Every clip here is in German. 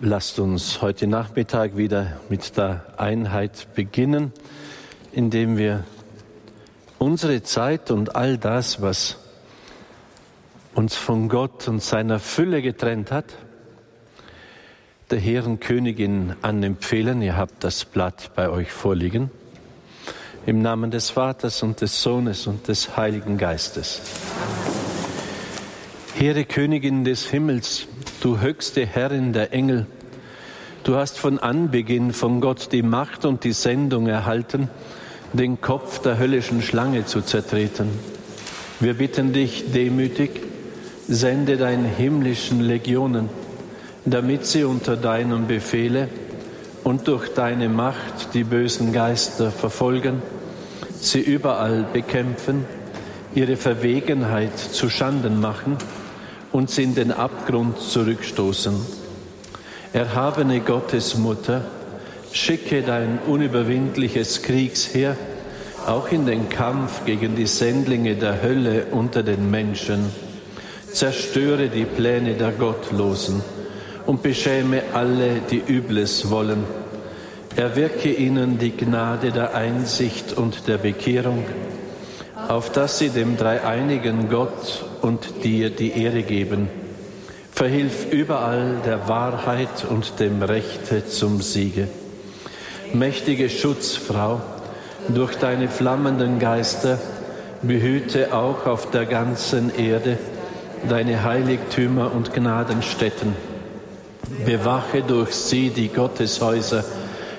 Lasst uns heute Nachmittag wieder mit der Einheit beginnen, indem wir unsere Zeit und all das, was uns von Gott und seiner Fülle getrennt hat, der Herren Königin anempfehlen. Ihr habt das Blatt bei euch vorliegen. Im Namen des Vaters und des Sohnes und des Heiligen Geistes. Heere Königin des Himmels, du höchste Herrin der Engel, du hast von Anbeginn von Gott die Macht und die Sendung erhalten, den Kopf der höllischen Schlange zu zertreten. Wir bitten dich demütig, sende deine himmlischen Legionen, damit sie unter deinem Befehle und durch deine Macht die bösen Geister verfolgen sie überall bekämpfen, ihre Verwegenheit zu Schanden machen und sie in den Abgrund zurückstoßen. Erhabene Gottesmutter, schicke dein unüberwindliches Kriegsheer auch in den Kampf gegen die Sendlinge der Hölle unter den Menschen. Zerstöre die Pläne der Gottlosen und beschäme alle, die Übles wollen Erwirke ihnen die Gnade der Einsicht und der Bekehrung, auf dass sie dem dreieinigen Gott und dir die Ehre geben. Verhilf überall der Wahrheit und dem Rechte zum Siege. Mächtige Schutzfrau, durch deine flammenden Geister behüte auch auf der ganzen Erde deine Heiligtümer und Gnadenstätten. Bewache durch sie die Gotteshäuser,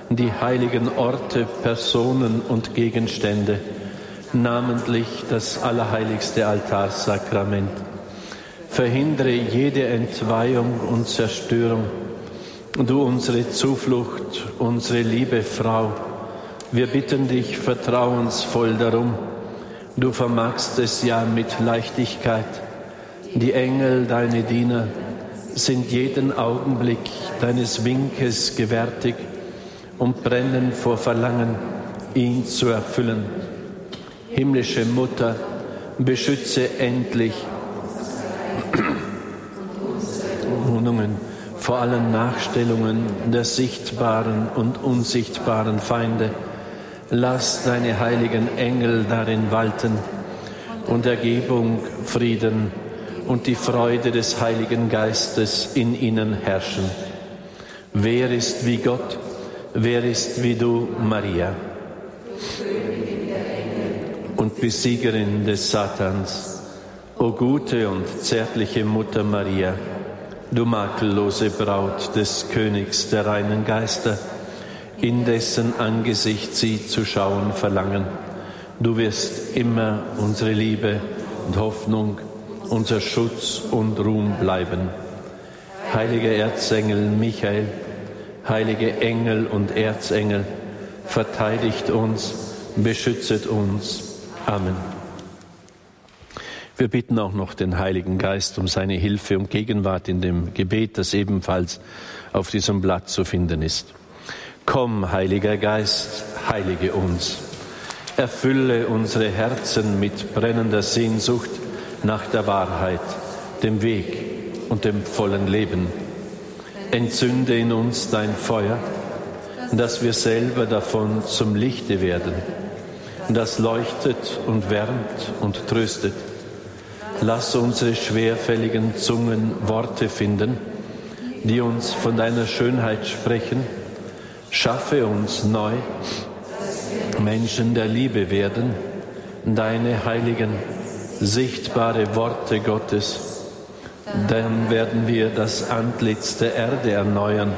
die heiligen Orte, Personen und Gegenstände, namentlich das allerheiligste Altarsakrament. Verhindere jede Entweihung und Zerstörung. Du unsere Zuflucht, unsere liebe Frau, wir bitten dich vertrauensvoll darum. Du vermagst es ja mit Leichtigkeit. Die Engel, deine Diener, sind jeden Augenblick deines Winkes gewärtig und brennen vor Verlangen, ihn zu erfüllen. Himmlische Mutter, beschütze endlich Wohnungen vor allen Nachstellungen der sichtbaren und unsichtbaren Feinde. Lass deine heiligen Engel darin walten und Ergebung, Frieden und die Freude des Heiligen Geistes in ihnen herrschen. Wer ist wie Gott? Wer ist wie du, Maria? Und Besiegerin des Satans, o gute und zärtliche Mutter Maria, du makellose Braut des Königs der reinen Geister, in dessen Angesicht sie zu schauen verlangen. Du wirst immer unsere Liebe und Hoffnung, unser Schutz und Ruhm bleiben. Heiliger Erzengel Michael, heilige Engel und Erzengel, verteidigt uns, beschützet uns. Amen. Wir bitten auch noch den Heiligen Geist um seine Hilfe und Gegenwart in dem Gebet, das ebenfalls auf diesem Blatt zu finden ist. Komm, Heiliger Geist, heilige uns. Erfülle unsere Herzen mit brennender Sehnsucht nach der Wahrheit, dem Weg und dem vollen Leben Entzünde in uns dein Feuer, dass wir selber davon zum Lichte werden, das leuchtet und wärmt und tröstet. Lass unsere schwerfälligen Zungen Worte finden, die uns von deiner Schönheit sprechen. Schaffe uns neu, Menschen der Liebe werden, deine heiligen, sichtbare Worte Gottes dann werden wir das Antlitz der Erde erneuern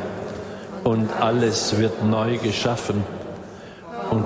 und alles wird neu geschaffen. Und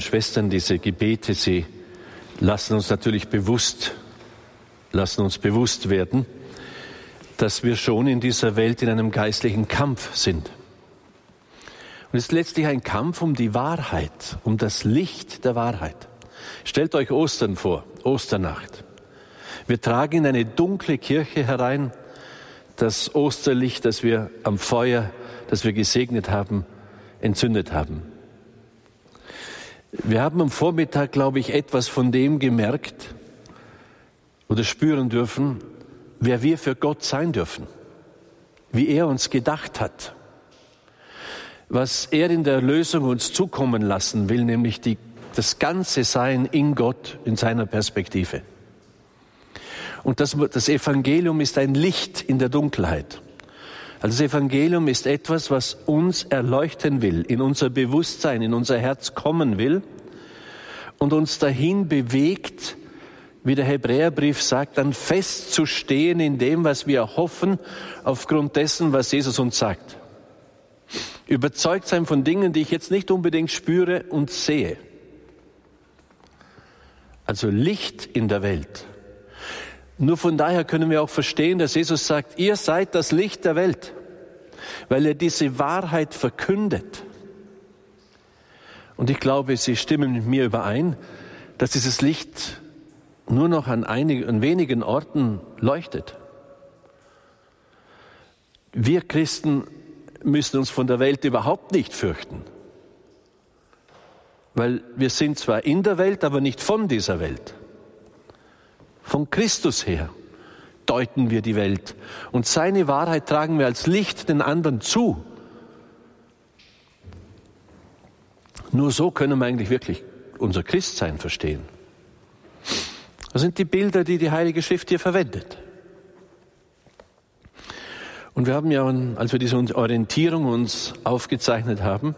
und Schwestern, diese Gebete, sie lassen uns natürlich bewusst, lassen uns bewusst werden, dass wir schon in dieser Welt in einem geistlichen Kampf sind. Und es ist letztlich ein Kampf um die Wahrheit, um das Licht der Wahrheit. Stellt euch Ostern vor, Osternacht. Wir tragen in eine dunkle Kirche herein das Osterlicht, das wir am Feuer, das wir gesegnet haben, entzündet haben. Wir haben am Vormittag, glaube ich, etwas von dem gemerkt oder spüren dürfen, wer wir für Gott sein dürfen, wie er uns gedacht hat, was er in der Erlösung uns zukommen lassen will, nämlich die, das ganze Sein in Gott, in seiner Perspektive. Und das, das Evangelium ist ein Licht in der Dunkelheit. Also das Evangelium ist etwas, was uns erleuchten will, in unser Bewusstsein, in unser Herz kommen will und uns dahin bewegt, wie der Hebräerbrief sagt, dann festzustehen in dem, was wir hoffen, aufgrund dessen, was Jesus uns sagt. Überzeugt sein von Dingen, die ich jetzt nicht unbedingt spüre und sehe. Also Licht in der Welt. Nur von daher können wir auch verstehen, dass Jesus sagt, ihr seid das Licht der Welt, weil er diese Wahrheit verkündet. Und ich glaube, Sie stimmen mit mir überein, dass dieses Licht nur noch an, einigen, an wenigen Orten leuchtet. Wir Christen müssen uns von der Welt überhaupt nicht fürchten, weil wir sind zwar in der Welt, aber nicht von dieser Welt. Von Christus her deuten wir die Welt und seine Wahrheit tragen wir als Licht den anderen zu. Nur so können wir eigentlich wirklich unser Christsein verstehen. Das sind die Bilder, die die Heilige Schrift hier verwendet. Und wir haben ja, als wir diese Orientierung uns aufgezeichnet haben,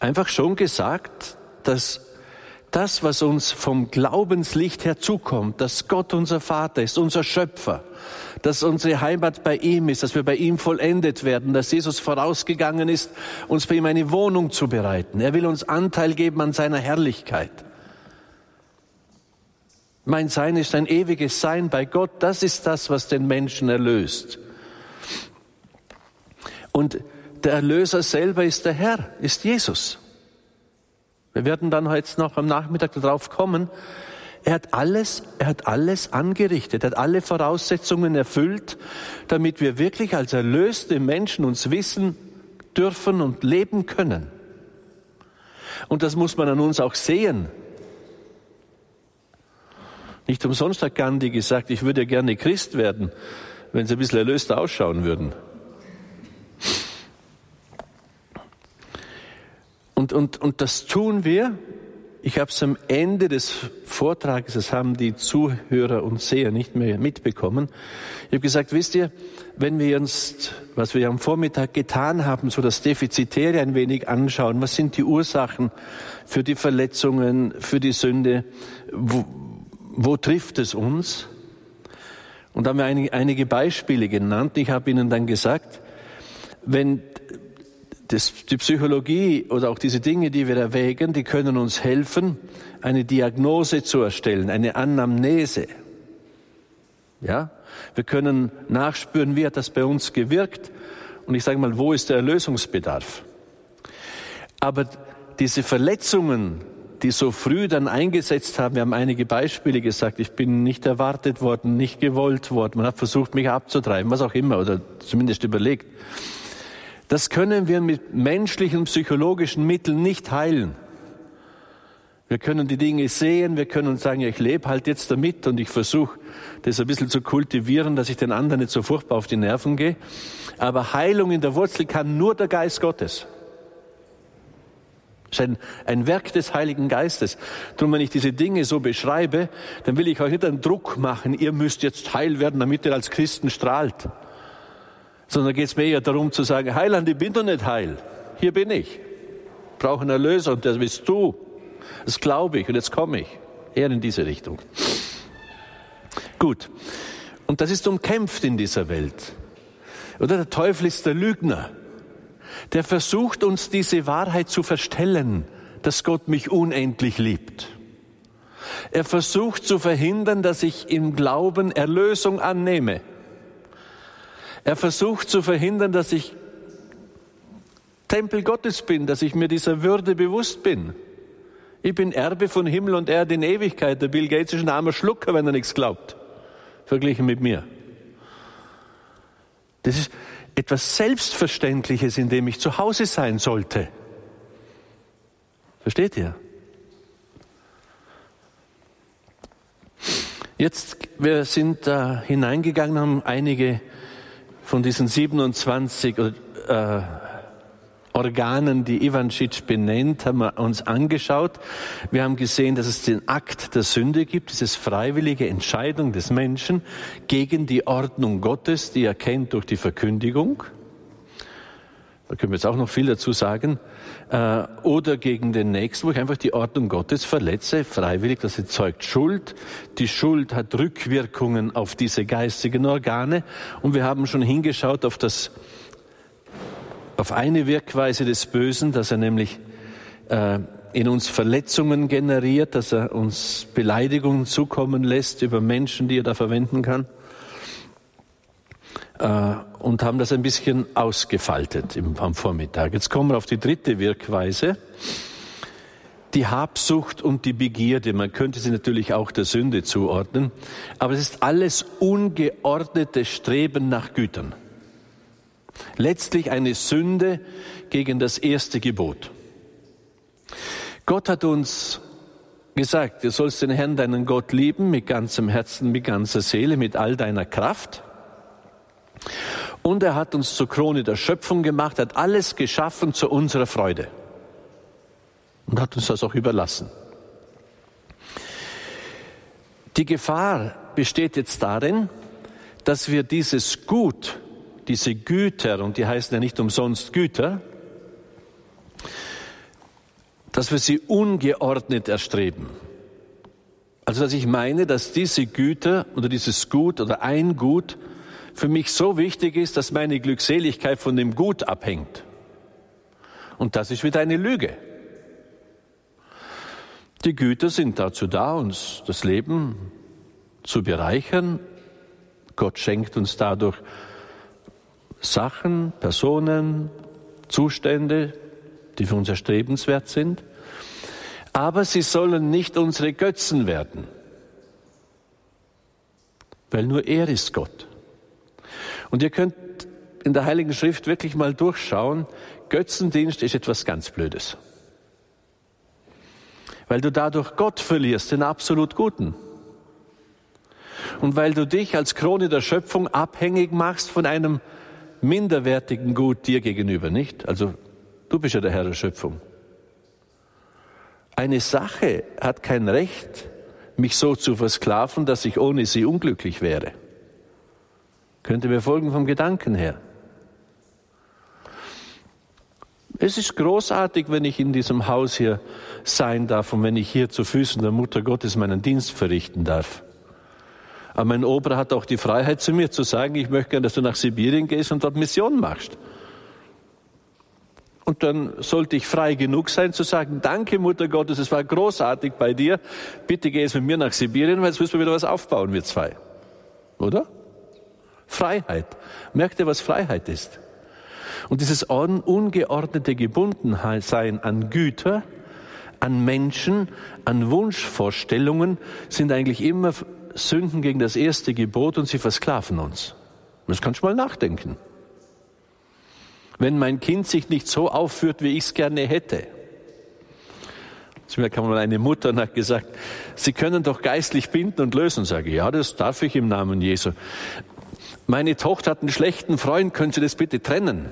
einfach schon gesagt, dass das, was uns vom Glaubenslicht herzukommt, dass Gott unser Vater ist, unser Schöpfer, dass unsere Heimat bei ihm ist, dass wir bei ihm vollendet werden, dass Jesus vorausgegangen ist, uns bei ihm eine Wohnung zu bereiten. Er will uns Anteil geben an seiner Herrlichkeit. Mein Sein ist ein ewiges Sein bei Gott. Das ist das, was den Menschen erlöst. Und der Erlöser selber ist der Herr, ist Jesus. Wir werden dann heute noch am Nachmittag darauf kommen. Er hat alles, er hat alles angerichtet, er hat alle Voraussetzungen erfüllt, damit wir wirklich als erlöste Menschen uns wissen dürfen und leben können. Und das muss man an uns auch sehen. Nicht umsonst hat Gandhi gesagt, ich würde gerne Christ werden, wenn sie ein bisschen erlöster ausschauen würden. Und, und, und das tun wir. Ich habe es am Ende des Vortrages, das haben die Zuhörer und Seher nicht mehr mitbekommen. Ich habe gesagt, wisst ihr, wenn wir uns, was wir am Vormittag getan haben, so das Defizitäre ein wenig anschauen, was sind die Ursachen für die Verletzungen, für die Sünde, wo, wo trifft es uns? Und da haben wir einige, einige Beispiele genannt. Ich habe Ihnen dann gesagt, wenn das, die Psychologie oder auch diese Dinge, die wir erwägen, die können uns helfen, eine Diagnose zu erstellen, eine Anamnese. Ja? Wir können nachspüren, wie hat das bei uns gewirkt und ich sage mal, wo ist der Erlösungsbedarf? Aber diese Verletzungen, die so früh dann eingesetzt haben, wir haben einige Beispiele gesagt, ich bin nicht erwartet worden, nicht gewollt worden, man hat versucht, mich abzutreiben, was auch immer, oder zumindest überlegt. Das können wir mit menschlichen, psychologischen Mitteln nicht heilen. Wir können die Dinge sehen, wir können sagen, ich lebe halt jetzt damit und ich versuche, das ein bisschen zu kultivieren, dass ich den anderen nicht so furchtbar auf die Nerven gehe. Aber Heilung in der Wurzel kann nur der Geist Gottes. Das ist ein, ein Werk des Heiligen Geistes. Darum, wenn ich diese Dinge so beschreibe, dann will ich euch nicht einen Druck machen, ihr müsst jetzt heil werden, damit ihr als Christen strahlt sondern geht es mir eher darum zu sagen, Heiland, ich bin doch nicht heil. Hier bin ich. Ich brauche einen Erlöser und das bist du. Das glaube ich und jetzt komme ich. Eher in diese Richtung. Gut. Und das ist umkämpft in dieser Welt. Oder der Teufel ist der Lügner. Der versucht uns diese Wahrheit zu verstellen, dass Gott mich unendlich liebt. Er versucht zu verhindern, dass ich im Glauben Erlösung annehme. Er versucht zu verhindern, dass ich Tempel Gottes bin, dass ich mir dieser Würde bewusst bin. Ich bin Erbe von Himmel und Erde in Ewigkeit. Der Bill Gates ist ein armer Schlucker, wenn er nichts glaubt. Verglichen mit mir. Das ist etwas Selbstverständliches, in dem ich zu Hause sein sollte. Versteht ihr? Jetzt, wir sind da hineingegangen, haben einige von diesen 27 äh, Organen, die Ivancic benennt, haben wir uns angeschaut. Wir haben gesehen, dass es den Akt der Sünde gibt, diese freiwillige Entscheidung des Menschen gegen die Ordnung Gottes, die er kennt durch die Verkündigung. Da können wir jetzt auch noch viel dazu sagen. Äh, oder gegen den Nächsten, wo ich einfach die Ordnung Gottes verletze, freiwillig, das erzeugt Schuld. Die Schuld hat Rückwirkungen auf diese geistigen Organe. Und wir haben schon hingeschaut auf das auf eine Wirkweise des Bösen, dass er nämlich äh, in uns Verletzungen generiert, dass er uns Beleidigungen zukommen lässt über Menschen, die er da verwenden kann. Äh, und haben das ein bisschen ausgefaltet im, am Vormittag. Jetzt kommen wir auf die dritte Wirkweise. Die Habsucht und die Begierde, man könnte sie natürlich auch der Sünde zuordnen, aber es ist alles ungeordnete Streben nach Gütern. Letztlich eine Sünde gegen das erste Gebot. Gott hat uns gesagt, du sollst den Herrn, deinen Gott lieben, mit ganzem Herzen, mit ganzer Seele, mit all deiner Kraft. Und er hat uns zur Krone der Schöpfung gemacht, hat alles geschaffen zu unserer Freude. Und hat uns das auch überlassen. Die Gefahr besteht jetzt darin, dass wir dieses Gut diese Güter, und die heißen ja nicht umsonst Güter, dass wir sie ungeordnet erstreben. Also dass ich meine, dass diese Güter oder dieses Gut oder ein Gut für mich so wichtig ist, dass meine Glückseligkeit von dem Gut abhängt. Und das ist wieder eine Lüge. Die Güter sind dazu da, uns das Leben zu bereichern. Gott schenkt uns dadurch Sachen, Personen, Zustände, die für uns erstrebenswert sind. Aber sie sollen nicht unsere Götzen werden, weil nur er ist Gott. Und ihr könnt in der Heiligen Schrift wirklich mal durchschauen, Götzendienst ist etwas ganz Blödes. Weil du dadurch Gott verlierst, den absolut Guten. Und weil du dich als Krone der Schöpfung abhängig machst von einem minderwertigen Gut dir gegenüber, nicht? Also du bist ja der Herr der Schöpfung. Eine Sache hat kein Recht, mich so zu versklaven, dass ich ohne sie unglücklich wäre. Könnt ihr mir folgen vom Gedanken her? Es ist großartig, wenn ich in diesem Haus hier sein darf und wenn ich hier zu Füßen der Mutter Gottes meinen Dienst verrichten darf. Aber mein Ober hat auch die Freiheit zu mir zu sagen, ich möchte gerne, dass du nach Sibirien gehst und dort Mission machst. Und dann sollte ich frei genug sein zu sagen, danke Mutter Gottes, es war großartig bei dir, bitte geh jetzt mit mir nach Sibirien, weil jetzt müssen wir wieder was aufbauen, wir zwei. Oder? Freiheit. Merkt ihr, was Freiheit ist? Und dieses ungeordnete Gebundensein an Güter, an Menschen, an Wunschvorstellungen sind eigentlich immer Sünden gegen das erste Gebot und sie versklaven uns. Das kannst du mal nachdenken. Wenn mein Kind sich nicht so aufführt, wie ich es gerne hätte. Zu mir kam mal eine Mutter und hat gesagt, Sie können doch geistlich binden und lösen. Sage, ja, das darf ich im Namen Jesu. Meine Tochter hat einen schlechten Freund, können Sie das bitte trennen?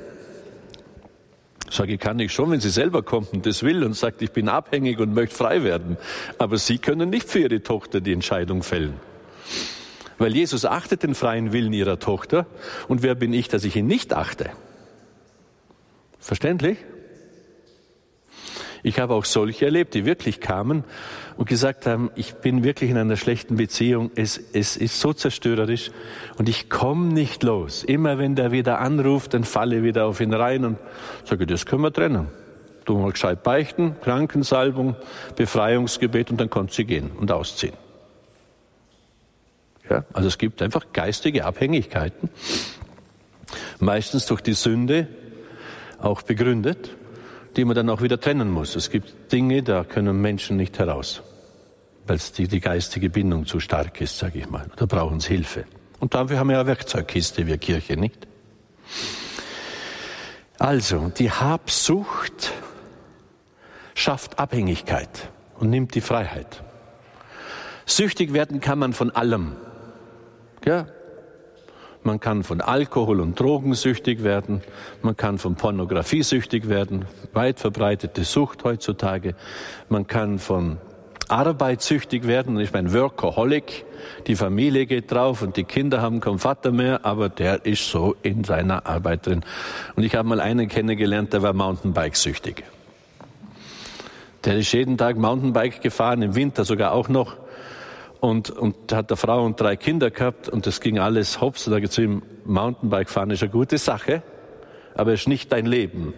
Sage, kann ich schon, wenn sie selber kommt und das will und sagt, ich bin abhängig und möchte frei werden. Aber Sie können nicht für Ihre Tochter die Entscheidung fällen. Weil Jesus achtet den freien Willen ihrer Tochter. Und wer bin ich, dass ich ihn nicht achte? Verständlich? Ich habe auch solche erlebt, die wirklich kamen und gesagt haben, ich bin wirklich in einer schlechten Beziehung, es, es ist so zerstörerisch und ich komme nicht los. Immer wenn der wieder anruft, dann falle ich wieder auf ihn rein und sage, das können wir trennen. Du mal gescheit beichten, Krankensalbung, Befreiungsgebet und dann kommt sie gehen und ausziehen. Ja, also es gibt einfach geistige Abhängigkeiten, meistens durch die Sünde auch begründet, die man dann auch wieder trennen muss. Es gibt Dinge, da können Menschen nicht heraus, weil die, die geistige Bindung zu stark ist, sage ich mal. Da brauchen sie Hilfe. Und dafür haben wir ja Werkzeugkiste, wir Kirche, nicht? Also, die Habsucht schafft Abhängigkeit und nimmt die Freiheit. Süchtig werden kann man von allem. Ja? Man kann von Alkohol und Drogen süchtig werden. Man kann von Pornografie süchtig werden. Weit verbreitete Sucht heutzutage. Man kann von Arbeit süchtig werden. Ich meine, Workaholic. Die Familie geht drauf und die Kinder haben keinen Vater mehr, aber der ist so in seiner Arbeit drin. Und ich habe mal einen kennengelernt, der war Mountainbike süchtig. Der ist jeden Tag Mountainbike gefahren, im Winter sogar auch noch. Und, und hat eine Frau und drei Kinder gehabt und das ging alles hops. Und da zu ihm, Mountainbike fahren ist eine gute Sache, aber es ist nicht dein Leben.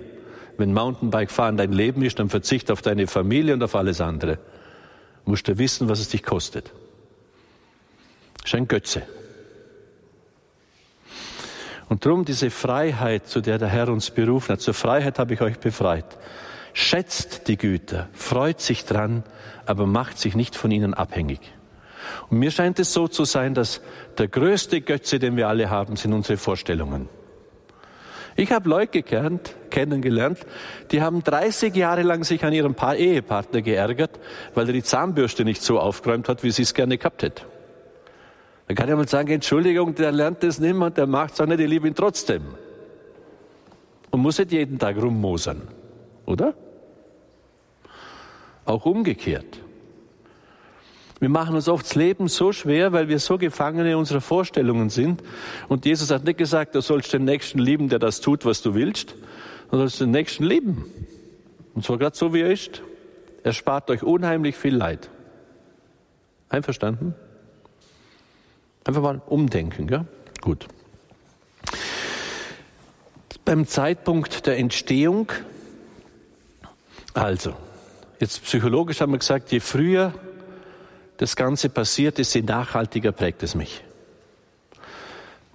Wenn Mountainbike fahren dein Leben ist, dann verzicht auf deine Familie und auf alles andere. Musst du wissen, was es dich kostet. Das ist ein Götze. Und darum diese Freiheit, zu der der Herr uns berufen hat, zur Freiheit habe ich euch befreit. Schätzt die Güter, freut sich dran, aber macht sich nicht von ihnen abhängig. Und mir scheint es so zu sein, dass der größte Götze, den wir alle haben, sind unsere Vorstellungen. Ich habe Leute gekannt, kennengelernt, die haben 30 Jahre lang sich an ihrem Paar Ehepartner geärgert, weil er die Zahnbürste nicht so aufgeräumt hat, wie sie es gerne gehabt hätte. Dann kann mal sagen, Entschuldigung, der lernt das nicht mehr, der macht es auch nicht, ich liebe ihn trotzdem. Und muss nicht jeden Tag rummosern, oder? Auch umgekehrt. Wir machen uns oft das Leben so schwer, weil wir so Gefangene unserer Vorstellungen sind. Und Jesus hat nicht gesagt, du sollst den Nächsten lieben, der das tut, was du willst. Du sollst den Nächsten lieben. Und zwar gerade so, wie er ist. Er spart euch unheimlich viel Leid. Einverstanden? Einfach mal umdenken, gell? Gut. Beim Zeitpunkt der Entstehung, also, jetzt psychologisch haben wir gesagt, je früher das Ganze passiert ist, je nachhaltiger prägt es mich.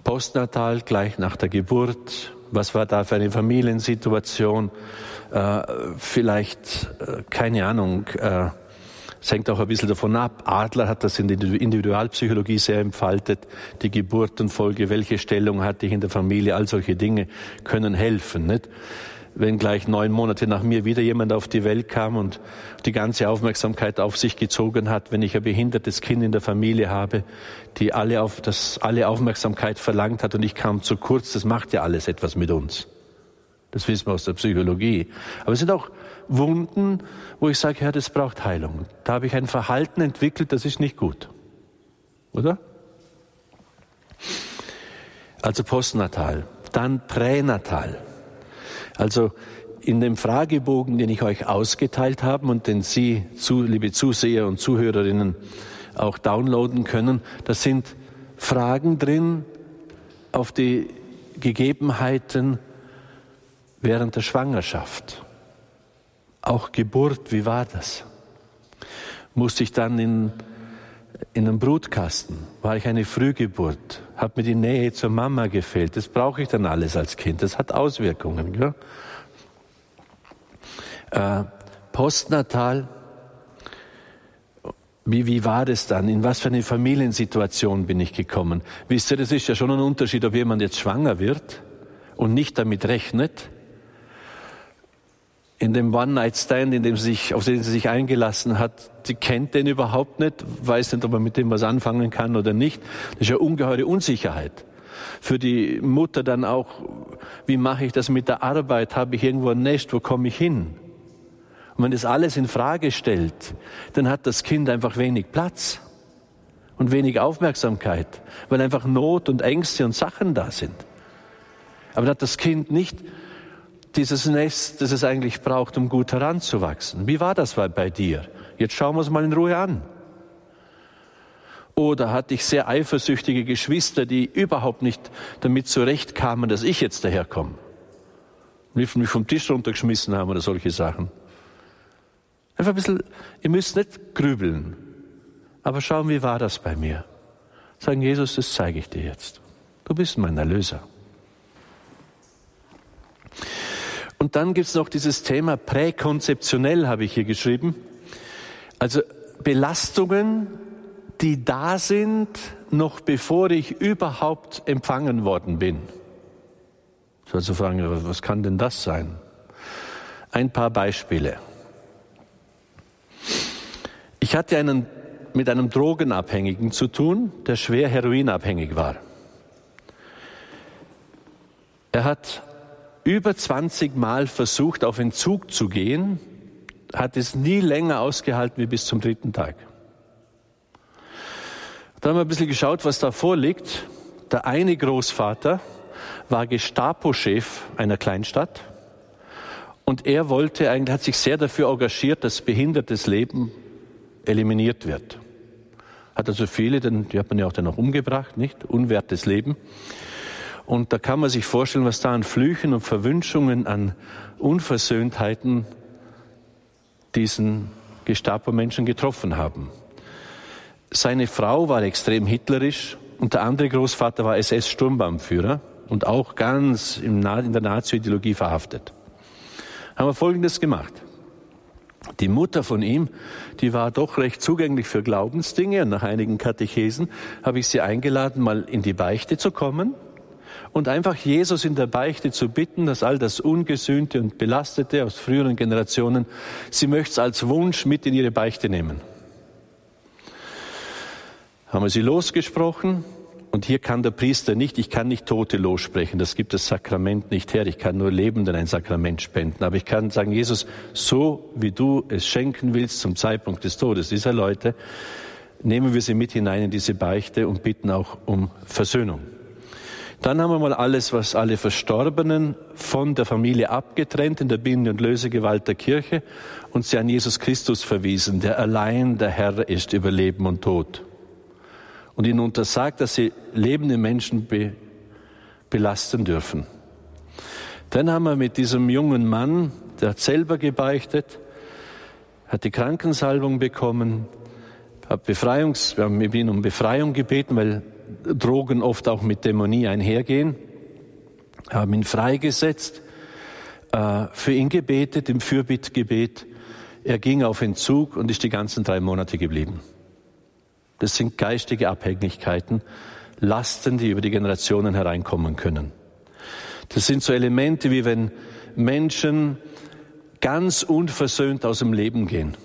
Postnatal, gleich nach der Geburt, was war da für eine Familiensituation, äh, vielleicht, äh, keine Ahnung, äh, es hängt auch ein bisschen davon ab. Adler hat das in der Individualpsychologie sehr entfaltet. Die Geburtenfolge, welche Stellung hatte ich in der Familie, all solche Dinge können helfen. Nicht? Wenn gleich neun Monate nach mir wieder jemand auf die Welt kam und die ganze Aufmerksamkeit auf sich gezogen hat, wenn ich ein behindertes Kind in der Familie habe, die alle auf das alle Aufmerksamkeit verlangt hat und ich kam zu kurz, das macht ja alles etwas mit uns. Das wissen wir aus der Psychologie. Aber es sind auch Wunden, wo ich sage, ja, das braucht Heilung. Da habe ich ein Verhalten entwickelt, das ist nicht gut. Oder? Also postnatal, dann pränatal. Also in dem Fragebogen, den ich euch ausgeteilt habe und den Sie, liebe Zuseher und Zuhörerinnen, auch downloaden können, da sind Fragen drin auf die Gegebenheiten während der Schwangerschaft. Auch Geburt, wie war das? Musste ich dann in, in einem Brutkasten? War ich eine Frühgeburt? Hat mir die Nähe zur Mama gefehlt? Das brauche ich dann alles als Kind. Das hat Auswirkungen. Gell? Äh, postnatal, wie, wie war das dann? In was für eine Familiensituation bin ich gekommen? Wisst ihr, das ist ja schon ein Unterschied, ob jemand jetzt schwanger wird und nicht damit rechnet, in dem One-Night-Stand, in dem sie sich, auf den sie sich eingelassen hat, sie kennt den überhaupt nicht, weiß nicht, ob man mit dem was anfangen kann oder nicht. Das ist ja ungeheure Unsicherheit. Für die Mutter dann auch, wie mache ich das mit der Arbeit? Habe ich irgendwo ein Nest? Wo komme ich hin? Und wenn das alles in Frage stellt, dann hat das Kind einfach wenig Platz und wenig Aufmerksamkeit, weil einfach Not und Ängste und Sachen da sind. Aber dann hat das Kind nicht dieses Nest, das es eigentlich braucht, um gut heranzuwachsen. Wie war das bei dir? Jetzt schauen wir es mal in Ruhe an. Oder hatte ich sehr eifersüchtige Geschwister, die überhaupt nicht damit zurechtkamen, dass ich jetzt daherkomme? Mich vom Tisch runtergeschmissen haben oder solche Sachen. Einfach ein bisschen, ihr müsst nicht grübeln, aber schauen, wie war das bei mir? Sagen, Jesus, das zeige ich dir jetzt. Du bist mein Erlöser. Und dann gibt es noch dieses Thema präkonzeptionell, habe ich hier geschrieben. Also Belastungen, die da sind, noch bevor ich überhaupt empfangen worden bin. Also fragen, was kann denn das sein? Ein paar Beispiele. Ich hatte einen, mit einem Drogenabhängigen zu tun, der schwer heroinabhängig war. Er hat über 20 Mal versucht, auf Entzug zu gehen, hat es nie länger ausgehalten wie bis zum dritten Tag. Da haben wir ein bisschen geschaut, was da vorliegt. Der eine Großvater war Gestapo-Chef einer Kleinstadt und er wollte eigentlich, hat sich sehr dafür engagiert, dass behindertes Leben eliminiert wird. Hat also viele, die hat man ja auch dann noch umgebracht, nicht? Unwertes Leben. Und da kann man sich vorstellen, was da an Flüchen und Verwünschungen, an Unversöhntheiten diesen Gestapo-Menschen getroffen haben. Seine Frau war extrem hitlerisch und der andere Großvater war SS-Sturmbahnführer und auch ganz in der Nazi-Ideologie verhaftet. Haben wir Folgendes gemacht. Die Mutter von ihm, die war doch recht zugänglich für Glaubensdinge und nach einigen Katechesen habe ich sie eingeladen, mal in die Beichte zu kommen und einfach Jesus in der Beichte zu bitten, dass all das Ungesühnte und Belastete aus früheren Generationen, sie möchte es als Wunsch mit in ihre Beichte nehmen. Haben wir sie losgesprochen und hier kann der Priester nicht, ich kann nicht Tote lossprechen, das gibt das Sakrament nicht her, ich kann nur Lebenden ein Sakrament spenden, aber ich kann sagen, Jesus, so wie du es schenken willst zum Zeitpunkt des Todes dieser Leute, nehmen wir sie mit hinein in diese Beichte und bitten auch um Versöhnung. Dann haben wir mal alles, was alle Verstorbenen von der Familie abgetrennt in der Binde- und Lösegewalt der Kirche und sie an Jesus Christus verwiesen, der allein der Herr ist über Leben und Tod. Und ihnen untersagt, dass sie lebende Menschen be belasten dürfen. Dann haben wir mit diesem jungen Mann, der hat selber gebeichtet, hat die Krankensalbung bekommen, hat Befreiungs, wir haben ihn um Befreiung gebeten, weil Drogen oft auch mit Dämonie einhergehen, haben ihn freigesetzt, äh, für ihn gebetet, im Fürbittgebet. Er ging auf Entzug und ist die ganzen drei Monate geblieben. Das sind geistige Abhängigkeiten, Lasten, die über die Generationen hereinkommen können. Das sind so Elemente, wie wenn Menschen ganz unversöhnt aus dem Leben gehen.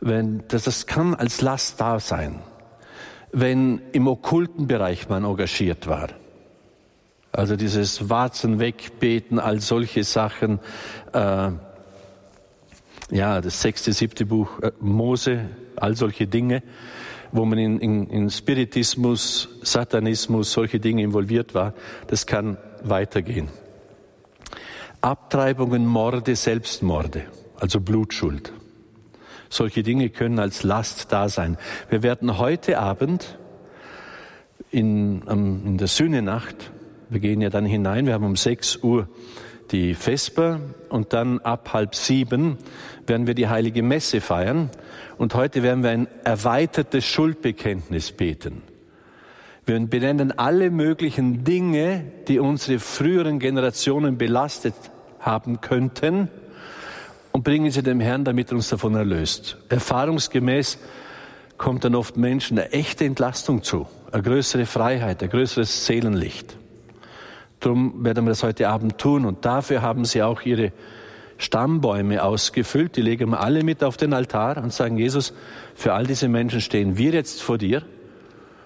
Wenn, das, das kann als Last da sein wenn im okkulten Bereich man engagiert war. Also dieses Warzen wegbeten, all solche Sachen. Äh, ja, das sechste, siebte Buch äh, Mose, all solche Dinge, wo man in, in, in Spiritismus, Satanismus, solche Dinge involviert war, das kann weitergehen. Abtreibungen, Morde, Selbstmorde, also Blutschuld. Solche Dinge können als Last da sein. Wir werden heute Abend in, in der Sühnenacht, wir gehen ja dann hinein, wir haben um 6 Uhr die Vesper und dann ab halb sieben werden wir die heilige Messe feiern und heute werden wir ein erweitertes Schuldbekenntnis beten. Wir benennen alle möglichen Dinge, die unsere früheren Generationen belastet haben könnten und bringen sie dem Herrn, damit er uns davon erlöst. Erfahrungsgemäß kommt dann oft Menschen eine echte Entlastung zu, eine größere Freiheit, ein größeres Seelenlicht. Darum werden wir das heute Abend tun und dafür haben sie auch ihre Stammbäume ausgefüllt. Die legen wir alle mit auf den Altar und sagen, Jesus, für all diese Menschen stehen wir jetzt vor dir.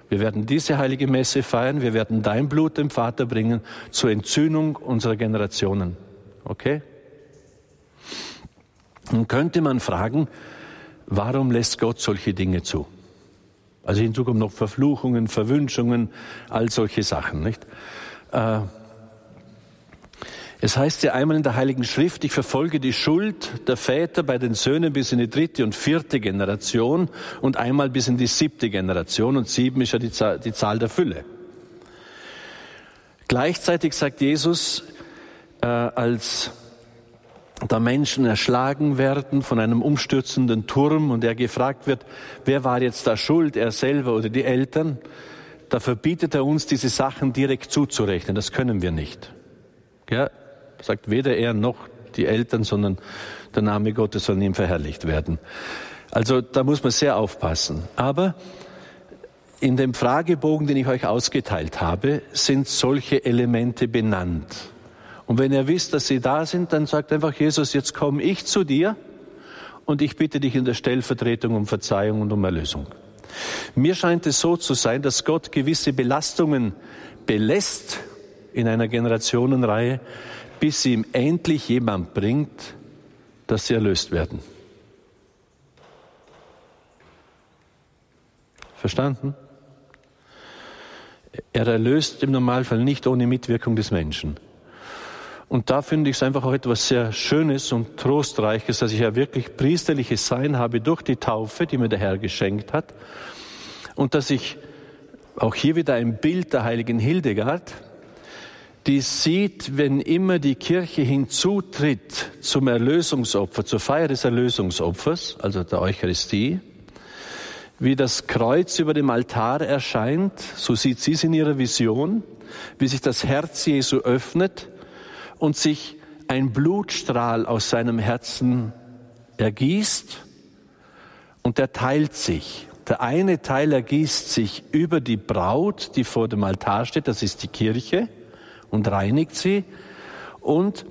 Wir werden diese heilige Messe feiern. Wir werden dein Blut dem Vater bringen zur Entzündung unserer Generationen. Okay? Nun könnte man fragen, warum lässt Gott solche Dinge zu? Also hinzu kommen noch Verfluchungen, Verwünschungen, all solche Sachen, nicht? Äh, es heißt ja einmal in der Heiligen Schrift, ich verfolge die Schuld der Väter bei den Söhnen bis in die dritte und vierte Generation und einmal bis in die siebte Generation und sieben ist ja die Zahl, die Zahl der Fülle. Gleichzeitig sagt Jesus, äh, als da Menschen erschlagen werden von einem umstürzenden Turm und er gefragt wird, wer war jetzt da schuld, er selber oder die Eltern, da verbietet er uns, diese Sachen direkt zuzurechnen. Das können wir nicht. Ja, Sagt weder er noch die Eltern, sondern der Name Gottes soll ihm verherrlicht werden. Also da muss man sehr aufpassen. Aber in dem Fragebogen, den ich euch ausgeteilt habe, sind solche Elemente benannt. Und wenn ihr wisst, dass sie da sind, dann sagt einfach Jesus, jetzt komme ich zu dir und ich bitte dich in der Stellvertretung um Verzeihung und um Erlösung. Mir scheint es so zu sein, dass Gott gewisse Belastungen belässt in einer Generationenreihe, bis ihm endlich jemand bringt, dass sie erlöst werden. Verstanden? Er erlöst im Normalfall nicht ohne Mitwirkung des Menschen. Und da finde ich es einfach auch etwas sehr Schönes und Trostreiches, dass ich ja wirklich priesterliches Sein habe durch die Taufe, die mir der Herr geschenkt hat. Und dass ich auch hier wieder ein Bild der heiligen Hildegard, die sieht, wenn immer die Kirche hinzutritt zum Erlösungsopfer, zur Feier des Erlösungsopfers, also der Eucharistie, wie das Kreuz über dem Altar erscheint, so sieht sie es in ihrer Vision, wie sich das Herz Jesu öffnet und sich ein Blutstrahl aus seinem Herzen ergießt und der teilt sich. Der eine Teil ergießt sich über die Braut, die vor dem Altar steht, das ist die Kirche, und reinigt sie. Und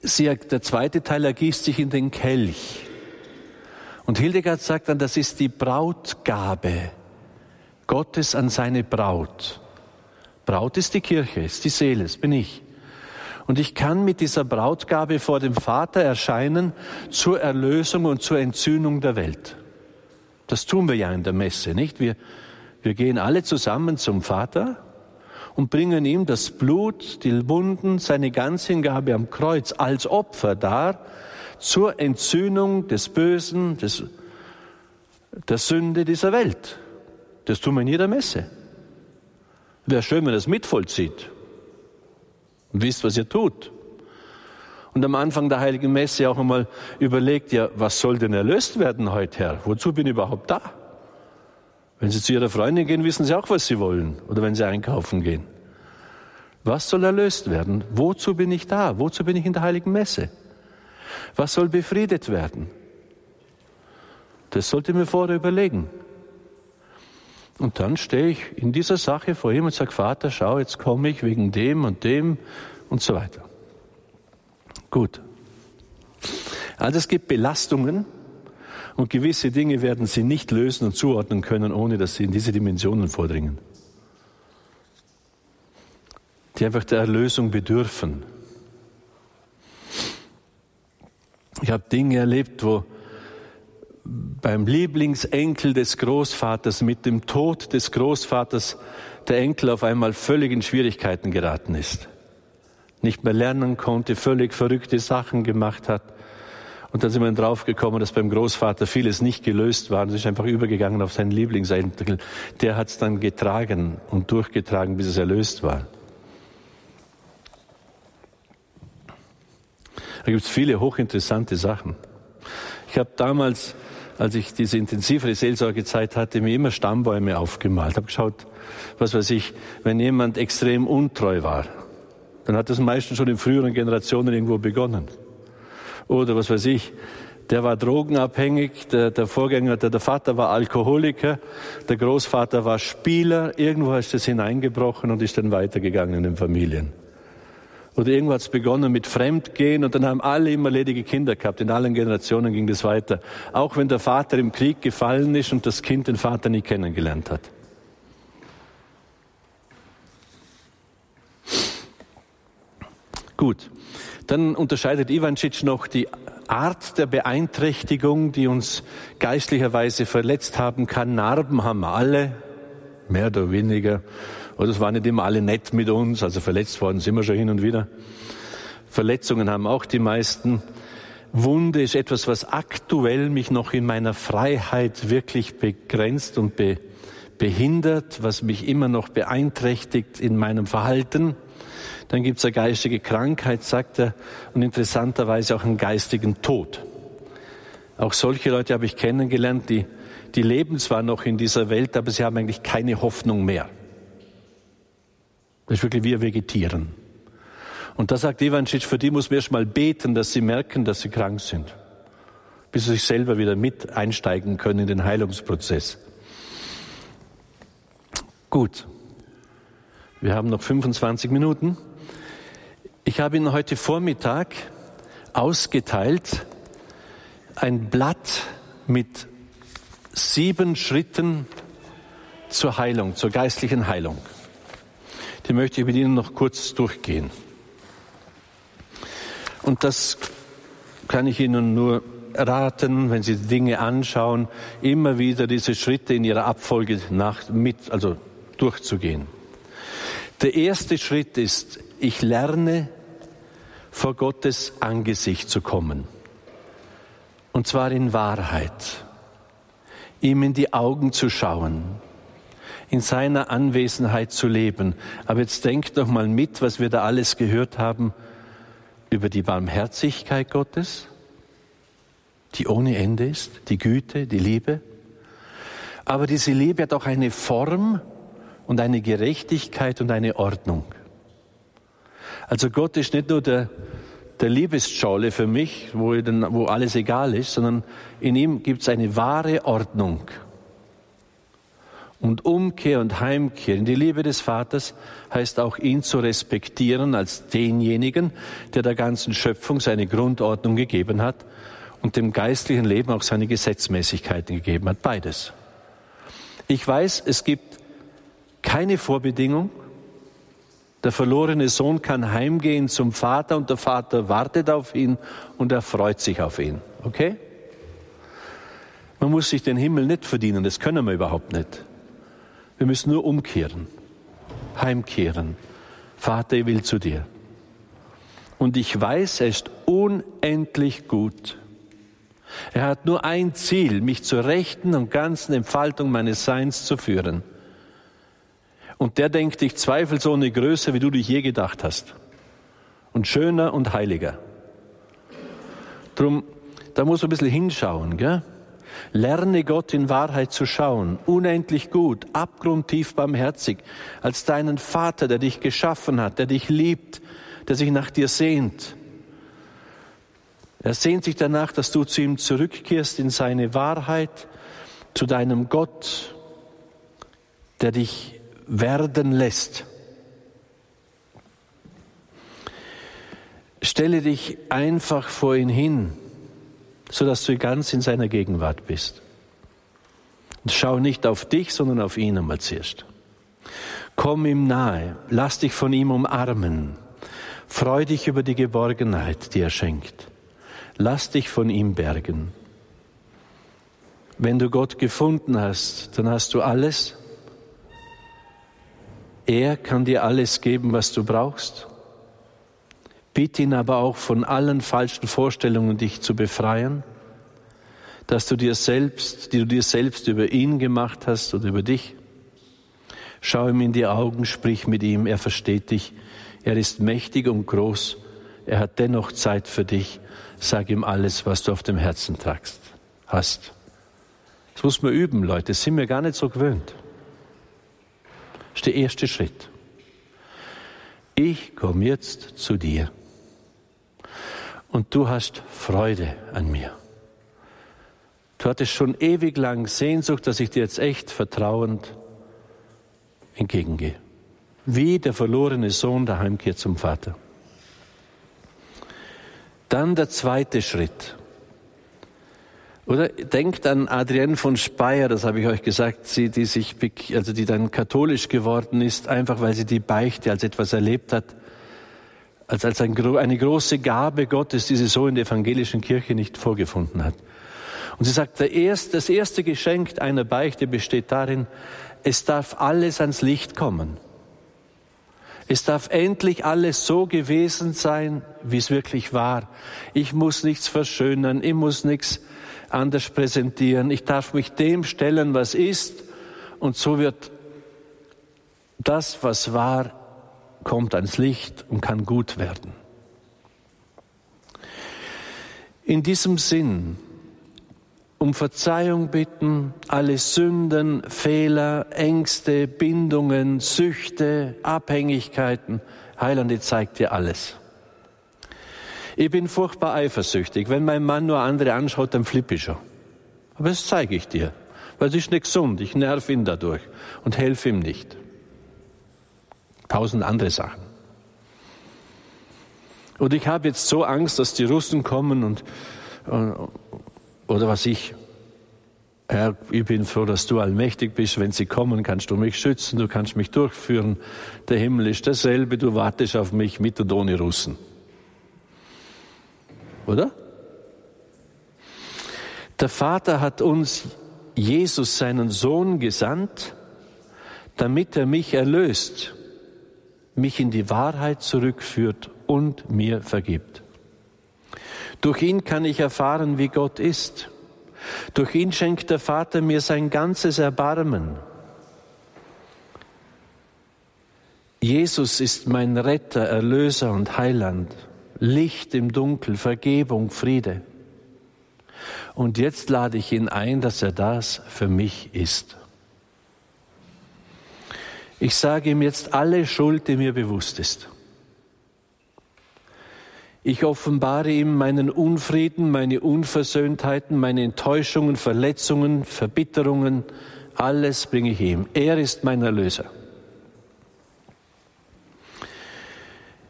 sie, der zweite Teil ergießt sich in den Kelch. Und Hildegard sagt dann, das ist die Brautgabe Gottes an seine Braut. Braut ist die Kirche, ist die Seele, das bin ich. Und ich kann mit dieser Brautgabe vor dem Vater erscheinen zur Erlösung und zur Entzündung der Welt. Das tun wir ja in der Messe, nicht? Wir, wir gehen alle zusammen zum Vater und bringen ihm das Blut, die Wunden, seine Ganzhingabe am Kreuz als Opfer dar zur Entzündung des Bösen, des, der Sünde dieser Welt. Das tun wir in jeder Messe. Wäre schön, wenn es mitvollzieht und wisst, was ihr tut. Und am Anfang der Heiligen Messe auch einmal überlegt, ja, was soll denn erlöst werden heute, Herr? Wozu bin ich überhaupt da? Wenn Sie zu Ihrer Freundin gehen, wissen Sie auch, was Sie wollen. Oder wenn Sie einkaufen gehen. Was soll erlöst werden? Wozu bin ich da? Wozu bin ich in der Heiligen Messe? Was soll befriedet werden? Das sollte mir vorher überlegen. Und dann stehe ich in dieser Sache vor ihm und sage, Vater, schau, jetzt komme ich wegen dem und dem und so weiter. Gut. Also es gibt Belastungen und gewisse Dinge werden Sie nicht lösen und zuordnen können, ohne dass Sie in diese Dimensionen vordringen. Die einfach der Erlösung bedürfen. Ich habe Dinge erlebt, wo beim Lieblingsenkel des Großvaters mit dem Tod des Großvaters der Enkel auf einmal völlig in Schwierigkeiten geraten ist. Nicht mehr lernen konnte, völlig verrückte Sachen gemacht hat. Und dann sind wir draufgekommen, dass beim Großvater vieles nicht gelöst war. Und ist einfach übergegangen auf seinen Lieblingsenkel. Der hat es dann getragen und durchgetragen, bis es erlöst war. Da gibt es viele hochinteressante Sachen. Ich habe damals, als ich diese intensivere Seelsorgezeit hatte, mir immer Stammbäume aufgemalt. Habe geschaut, was weiß ich, wenn jemand extrem untreu war, dann hat das meistens schon in früheren Generationen irgendwo begonnen. Oder was weiß ich, der war drogenabhängig, der, der Vorgänger, der, der Vater war Alkoholiker, der Großvater war Spieler, irgendwo ist das hineingebrochen und ist dann weitergegangen in den Familien. Oder irgendwo hat es begonnen mit Fremdgehen und dann haben alle immer ledige Kinder gehabt. In allen Generationen ging das weiter. Auch wenn der Vater im Krieg gefallen ist und das Kind den Vater nie kennengelernt hat. Gut, dann unterscheidet Ivancic noch die Art der Beeinträchtigung, die uns geistlicherweise verletzt haben kann. Narben haben wir alle, mehr oder weniger. Oder es waren nicht immer alle nett mit uns, also verletzt worden sind wir schon hin und wieder. Verletzungen haben auch die meisten. Wunde ist etwas, was aktuell mich noch in meiner Freiheit wirklich begrenzt und be behindert, was mich immer noch beeinträchtigt in meinem Verhalten. Dann gibt es eine geistige Krankheit, sagt er, und interessanterweise auch einen geistigen Tod. Auch solche Leute habe ich kennengelernt, die, die leben zwar noch in dieser Welt, aber sie haben eigentlich keine Hoffnung mehr. Das ist wirklich wie Vegetieren. Und da sagt Ivančić, für die muss man erst mal beten, dass sie merken, dass sie krank sind, bis sie sich selber wieder mit einsteigen können in den Heilungsprozess. Gut, wir haben noch 25 Minuten. Ich habe Ihnen heute Vormittag ausgeteilt ein Blatt mit sieben Schritten zur Heilung, zur geistlichen Heilung. Die möchte ich mit Ihnen noch kurz durchgehen. Und das kann ich Ihnen nur raten, wenn Sie Dinge anschauen, immer wieder diese Schritte in ihrer Abfolge nach, mit, also durchzugehen. Der erste Schritt ist, ich lerne vor Gottes Angesicht zu kommen. Und zwar in Wahrheit. Ihm in die Augen zu schauen. In seiner Anwesenheit zu leben. Aber jetzt denkt doch mal mit, was wir da alles gehört haben über die Barmherzigkeit Gottes, die ohne Ende ist, die Güte, die Liebe. Aber diese Liebe hat auch eine Form und eine Gerechtigkeit und eine Ordnung. Also Gott ist nicht nur der, der Liebesschale für mich, wo, dann, wo alles egal ist, sondern in ihm gibt es eine wahre Ordnung. Und Umkehr und Heimkehr in die Liebe des Vaters heißt auch ihn zu respektieren als denjenigen, der der ganzen Schöpfung seine Grundordnung gegeben hat und dem geistlichen Leben auch seine Gesetzmäßigkeiten gegeben hat. Beides. Ich weiß, es gibt keine Vorbedingung. Der verlorene Sohn kann heimgehen zum Vater und der Vater wartet auf ihn und er freut sich auf ihn. Okay? Man muss sich den Himmel nicht verdienen, das können wir überhaupt nicht. Wir müssen nur umkehren, heimkehren. Vater, will zu dir. Und ich weiß, er ist unendlich gut. Er hat nur ein Ziel, mich zur rechten und ganzen Entfaltung meines Seins zu führen. Und der denkt dich zweifelsohne größer, wie du dich je gedacht hast. Und schöner und heiliger. Drum, da muss man ein bisschen hinschauen, gell? Lerne Gott in Wahrheit zu schauen, unendlich gut, abgrundtief barmherzig, als deinen Vater, der dich geschaffen hat, der dich liebt, der sich nach dir sehnt. Er sehnt sich danach, dass du zu ihm zurückkehrst in seine Wahrheit, zu deinem Gott, der dich werden lässt. Stelle dich einfach vor ihn hin sodass du ganz in seiner Gegenwart bist. Und schau nicht auf dich, sondern auf ihn einmal zuerst. Komm ihm nahe, lass dich von ihm umarmen. Freu dich über die Geborgenheit, die er schenkt. Lass dich von ihm bergen. Wenn du Gott gefunden hast, dann hast du alles. Er kann dir alles geben, was du brauchst. Bitte ihn aber auch von allen falschen Vorstellungen, dich zu befreien, dass du dir selbst, die du dir selbst über ihn gemacht hast oder über dich. Schau ihm in die Augen, sprich mit ihm, er versteht dich, er ist mächtig und groß, er hat dennoch Zeit für dich. Sag ihm alles, was du auf dem Herzen tragst, hast. Das muss man üben, Leute, das sind wir gar nicht so gewöhnt. Das ist der erste Schritt. Ich komme jetzt zu dir und du hast Freude an mir. Du hattest schon ewig lang Sehnsucht, dass ich dir jetzt echt vertrauend entgegengehe. Wie der verlorene Sohn der Heimkehr zum Vater. Dann der zweite Schritt. Oder denkt an Adrienne von Speyer, das habe ich euch gesagt, sie, die sich, also die dann katholisch geworden ist, einfach weil sie die Beichte als etwas erlebt hat, als, als ein, eine große Gabe Gottes, die sie so in der evangelischen Kirche nicht vorgefunden hat. Und sie sagt, erste, das erste Geschenk einer Beichte besteht darin, es darf alles ans Licht kommen. Es darf endlich alles so gewesen sein, wie es wirklich war. Ich muss nichts verschönern, ich muss nichts anders präsentieren. Ich darf mich dem stellen, was ist. Und so wird das, was war, kommt ans Licht und kann gut werden. In diesem Sinn, um Verzeihung bitten, alle Sünden, Fehler, Ängste, Bindungen, Süchte, Abhängigkeiten. Heiland, zeigt dir alles. Ich bin furchtbar eifersüchtig. Wenn mein Mann nur andere anschaut, dann flippe ich schon. Aber das zeige ich dir, weil es ist nicht gesund. Ich nerv ihn dadurch und helfe ihm nicht. Tausend andere Sachen. Und ich habe jetzt so Angst, dass die Russen kommen und, äh, oder was ich. Herr, ich bin froh, dass du allmächtig bist. Wenn sie kommen, kannst du mich schützen, du kannst mich durchführen. Der Himmel ist dasselbe, du wartest auf mich mit und ohne Russen. Oder? Der Vater hat uns Jesus, seinen Sohn, gesandt, damit er mich erlöst, mich in die Wahrheit zurückführt und mir vergibt. Durch ihn kann ich erfahren, wie Gott ist. Durch ihn schenkt der Vater mir sein ganzes Erbarmen. Jesus ist mein Retter, Erlöser und Heiland. Licht im Dunkel, Vergebung, Friede. Und jetzt lade ich ihn ein, dass er das für mich ist. Ich sage ihm jetzt alle Schuld, die mir bewusst ist. Ich offenbare ihm meinen Unfrieden, meine Unversöhntheiten, meine Enttäuschungen, Verletzungen, Verbitterungen, alles bringe ich ihm. Er ist mein Erlöser.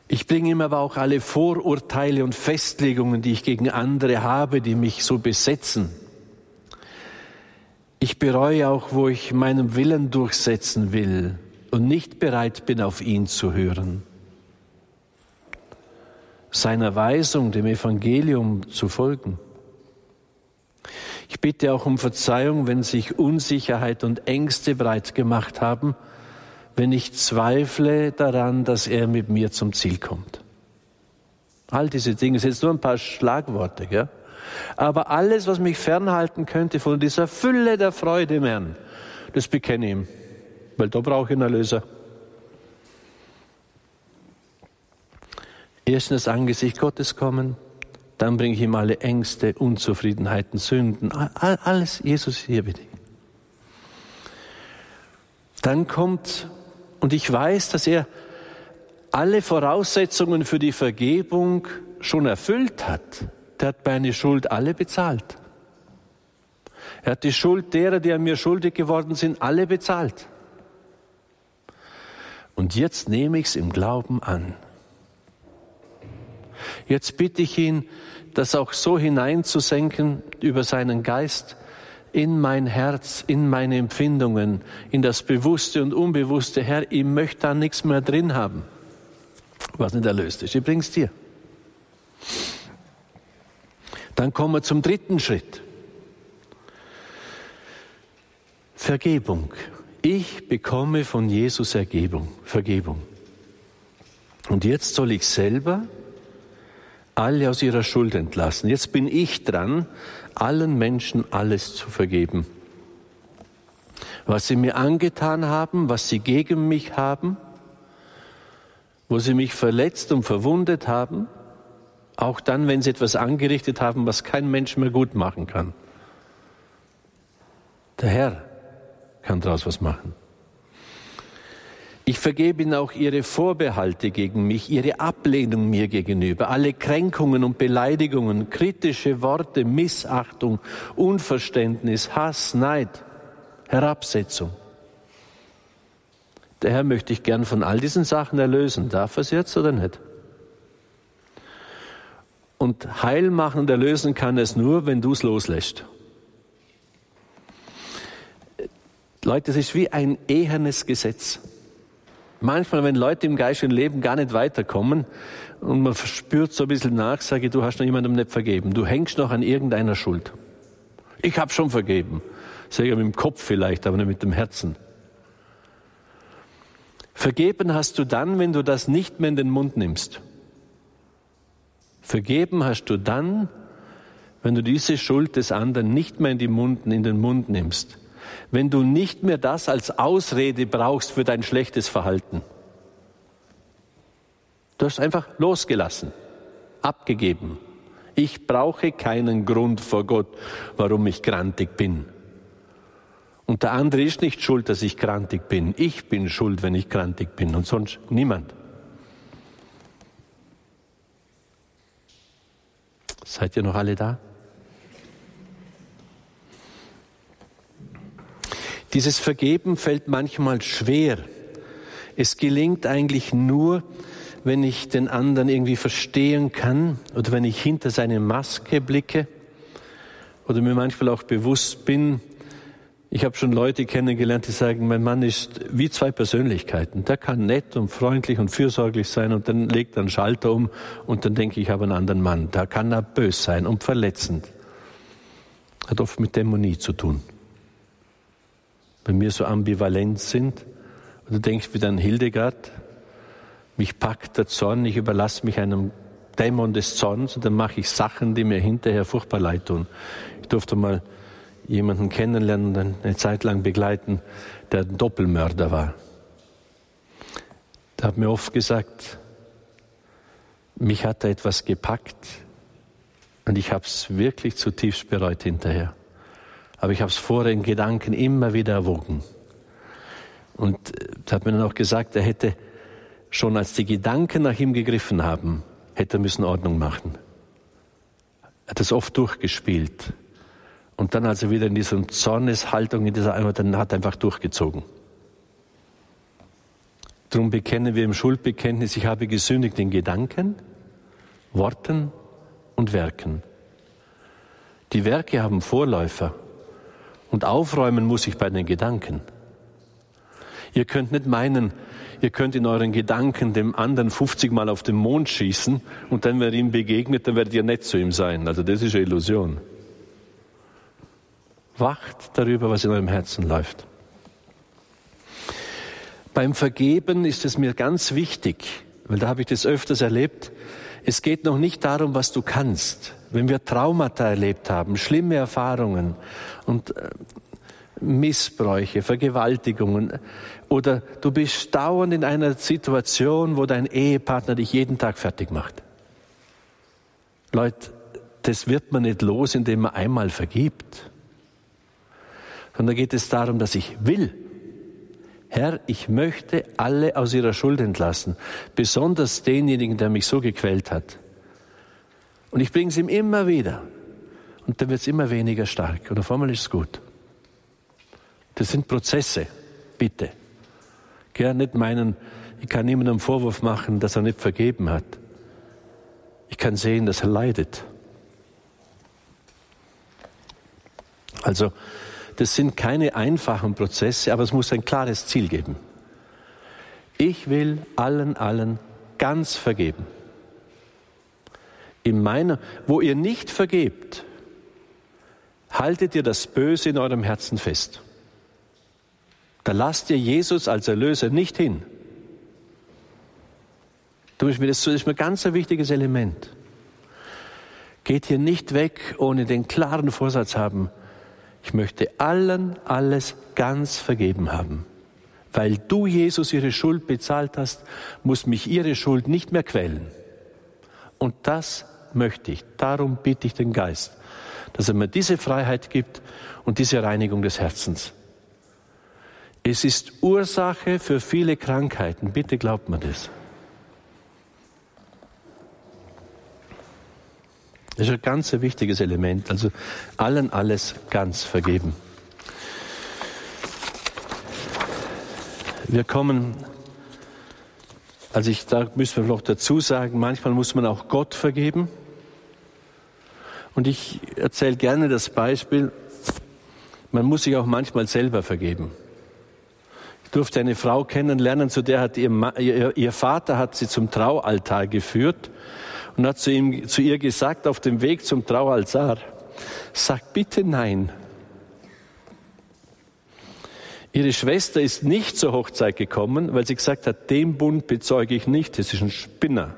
Ich bringe ihm aber auch alle Vorurteile und Festlegungen, die ich gegen andere habe, die mich so besetzen. Ich bereue auch, wo ich meinen Willen durchsetzen will und nicht bereit bin, auf ihn zu hören. Seiner Weisung, dem Evangelium zu folgen. Ich bitte auch um Verzeihung, wenn sich Unsicherheit und Ängste breit gemacht haben, wenn ich zweifle daran, dass er mit mir zum Ziel kommt. All diese Dinge sind jetzt nur ein paar Schlagworte, gell? aber alles, was mich fernhalten könnte von dieser Fülle der Freude im Herrn, das bekenne ich ihm, weil da brauche ich einen Erlöser. Erst in das Angesicht Gottes kommen, dann bringe ich ihm alle Ängste, Unzufriedenheiten, Sünden, alles, Jesus, hier bitte. Dann kommt und ich weiß, dass er alle Voraussetzungen für die Vergebung schon erfüllt hat. Der hat meine Schuld alle bezahlt. Er hat die Schuld derer, die an mir schuldig geworden sind, alle bezahlt. Und jetzt nehme ich es im Glauben an. Jetzt bitte ich ihn, das auch so hineinzusenken über seinen Geist, in mein Herz, in meine Empfindungen, in das Bewusste und Unbewusste. Herr, ich möchte da nichts mehr drin haben, was nicht erlöst ist. Ich bring's dir. Dann kommen wir zum dritten Schritt. Vergebung. Ich bekomme von Jesus Ergebung, Vergebung. Und jetzt soll ich selber alle aus ihrer Schuld entlassen. Jetzt bin ich dran, allen Menschen alles zu vergeben. Was sie mir angetan haben, was sie gegen mich haben, wo sie mich verletzt und verwundet haben, auch dann, wenn sie etwas angerichtet haben, was kein Mensch mehr gut machen kann. Der Herr kann daraus was machen. Ich vergebe ihnen auch ihre Vorbehalte gegen mich, ihre Ablehnung mir gegenüber, alle Kränkungen und Beleidigungen, kritische Worte, Missachtung, Unverständnis, Hass, Neid, Herabsetzung. Der Herr möchte ich gern von all diesen Sachen erlösen. Darf er es jetzt oder nicht? Und heil machen und erlösen kann es nur, wenn du es loslässt. Leute, es ist wie ein ehernes Gesetz. Manchmal, wenn Leute im geistigen Leben gar nicht weiterkommen und man spürt so ein bisschen nach, sage ich, du hast noch jemandem nicht vergeben. Du hängst noch an irgendeiner Schuld. Ich habe schon vergeben. Sage ich mit dem Kopf vielleicht, aber nicht mit dem Herzen. Vergeben hast du dann, wenn du das nicht mehr in den Mund nimmst. Vergeben hast du dann, wenn du diese Schuld des anderen nicht mehr in, Mund, in den Mund nimmst wenn du nicht mehr das als Ausrede brauchst für dein schlechtes Verhalten. Du hast einfach losgelassen, abgegeben. Ich brauche keinen Grund vor Gott, warum ich grantig bin. Und der andere ist nicht schuld, dass ich grantig bin. Ich bin schuld, wenn ich grantig bin und sonst niemand. Seid ihr noch alle da? Dieses Vergeben fällt manchmal schwer. Es gelingt eigentlich nur, wenn ich den anderen irgendwie verstehen kann oder wenn ich hinter seine Maske blicke oder mir manchmal auch bewusst bin, ich habe schon Leute kennengelernt, die sagen, mein Mann ist wie zwei Persönlichkeiten. Der kann nett und freundlich und fürsorglich sein und dann legt er einen Schalter um und dann denke ich, ich habe einen anderen Mann. Da kann er bös sein und verletzend. Hat oft mit Dämonie zu tun. Wenn wir so ambivalent sind, oder denkst wieder an Hildegard, mich packt der Zorn, ich überlasse mich einem Dämon des Zorns und dann mache ich Sachen, die mir hinterher furchtbar leid tun. Ich durfte mal jemanden kennenlernen, und eine Zeit lang begleiten, der ein Doppelmörder war. Der hat mir oft gesagt, mich hat da etwas gepackt und ich habe es wirklich zutiefst bereut hinterher. Aber ich habe es vor den Gedanken immer wieder erwogen. Und er hat mir dann auch gesagt, er hätte schon als die Gedanken nach ihm gegriffen haben, hätte er müssen Ordnung machen. Er hat es oft durchgespielt. Und dann, als er wieder in dieser Zorneshaltung, in dieser Einheit, dann hat er einfach durchgezogen. Darum bekennen wir im Schuldbekenntnis, ich habe gesündigt in Gedanken, Worten und Werken. Die Werke haben Vorläufer und aufräumen muss ich bei den Gedanken. Ihr könnt nicht meinen, ihr könnt in euren Gedanken dem anderen 50 Mal auf den Mond schießen und dann, wenn ihr ihm begegnet, dann werdet ihr nett zu ihm sein. Also das ist eine Illusion. Wacht darüber, was in eurem Herzen läuft. Beim Vergeben ist es mir ganz wichtig, weil da habe ich das öfters erlebt, es geht noch nicht darum, was du kannst. Wenn wir Traumata erlebt haben, schlimme Erfahrungen und äh, Missbräuche, Vergewaltigungen oder du bist dauernd in einer Situation, wo dein Ehepartner dich jeden Tag fertig macht. Leute, das wird man nicht los, indem man einmal vergibt sondern geht es darum, dass ich will. Herr, ich möchte alle aus ihrer Schuld entlassen, besonders denjenigen, der mich so gequält hat. Und ich bringe es ihm immer wieder. Und dann wird es immer weniger stark. Und auf einmal ist es gut. Das sind Prozesse, bitte. Gern nicht meinen, ich kann niemandem Vorwurf machen, dass er nicht vergeben hat. Ich kann sehen, dass er leidet. Also, das sind keine einfachen Prozesse, aber es muss ein klares Ziel geben. Ich will allen, allen ganz vergeben. In meiner, wo ihr nicht vergebt, haltet ihr das Böse in eurem Herzen fest. Da lasst ihr Jesus als Erlöser nicht hin. Das ist mir ein ganz wichtiges Element. Geht hier nicht weg, ohne den klaren Vorsatz haben, ich möchte allen alles ganz vergeben haben. Weil du, Jesus, ihre Schuld bezahlt hast, muss mich ihre Schuld nicht mehr quälen. Und das möchte ich. Darum bitte ich den Geist, dass er mir diese Freiheit gibt und diese Reinigung des Herzens. Es ist Ursache für viele Krankheiten. Bitte glaubt mir das. Das ist ein ganz wichtiges Element. Also allen alles ganz vergeben. Wir kommen, also ich, da müssen wir noch dazu sagen, manchmal muss man auch Gott vergeben. Und ich erzähle gerne das Beispiel, man muss sich auch manchmal selber vergeben. Ich durfte eine Frau kennenlernen, zu der hat ihr, ihr, ihr Vater hat sie zum Traualtar geführt und hat zu, ihm, zu ihr gesagt auf dem Weg zum Traualtar, sag bitte nein. Ihre Schwester ist nicht zur Hochzeit gekommen, weil sie gesagt hat, den Bund bezeuge ich nicht, das ist ein Spinner.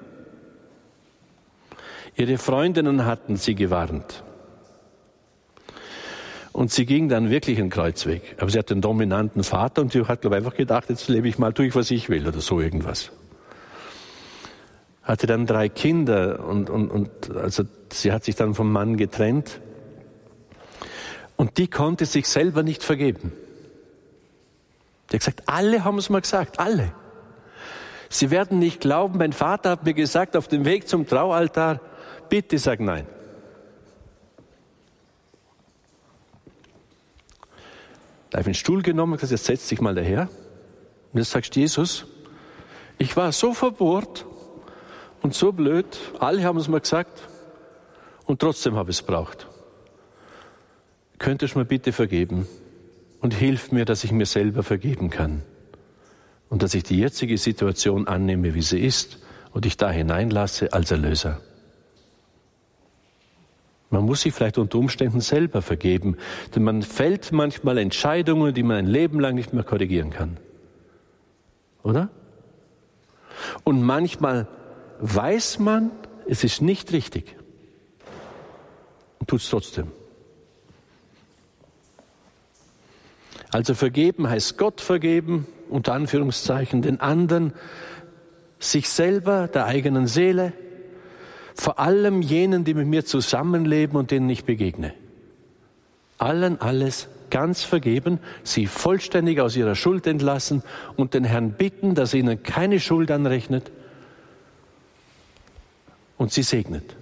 Ihre Freundinnen hatten sie gewarnt. Und sie ging dann wirklich einen Kreuzweg. Aber sie hat einen dominanten Vater und sie hat, glaube ich, einfach gedacht, jetzt lebe ich mal, tue ich, was ich will oder so irgendwas hatte dann drei Kinder und, und, und also sie hat sich dann vom Mann getrennt. Und die konnte sich selber nicht vergeben. Die hat gesagt, alle haben es mal gesagt, alle. Sie werden nicht glauben, mein Vater hat mir gesagt, auf dem Weg zum Traualtar, bitte sag nein. Da habe ich einen Stuhl genommen und gesagt, jetzt setz dich mal daher. Und jetzt sagst du, Jesus, ich war so verbohrt und so blöd, alle haben es mir gesagt und trotzdem habe ich es braucht. Könntest du mir bitte vergeben und hilf mir, dass ich mir selber vergeben kann und dass ich die jetzige Situation annehme, wie sie ist und ich da hineinlasse als Erlöser. Man muss sich vielleicht unter Umständen selber vergeben, denn man fällt manchmal Entscheidungen, die man ein Leben lang nicht mehr korrigieren kann. Oder? Und manchmal weiß man, es ist nicht richtig und tut es trotzdem. Also vergeben heißt Gott vergeben, unter Anführungszeichen, den anderen, sich selber, der eigenen Seele, vor allem jenen, die mit mir zusammenleben und denen ich begegne. Allen alles ganz vergeben, sie vollständig aus ihrer Schuld entlassen und den Herrn bitten, dass er ihnen keine Schuld anrechnet und sie segnet.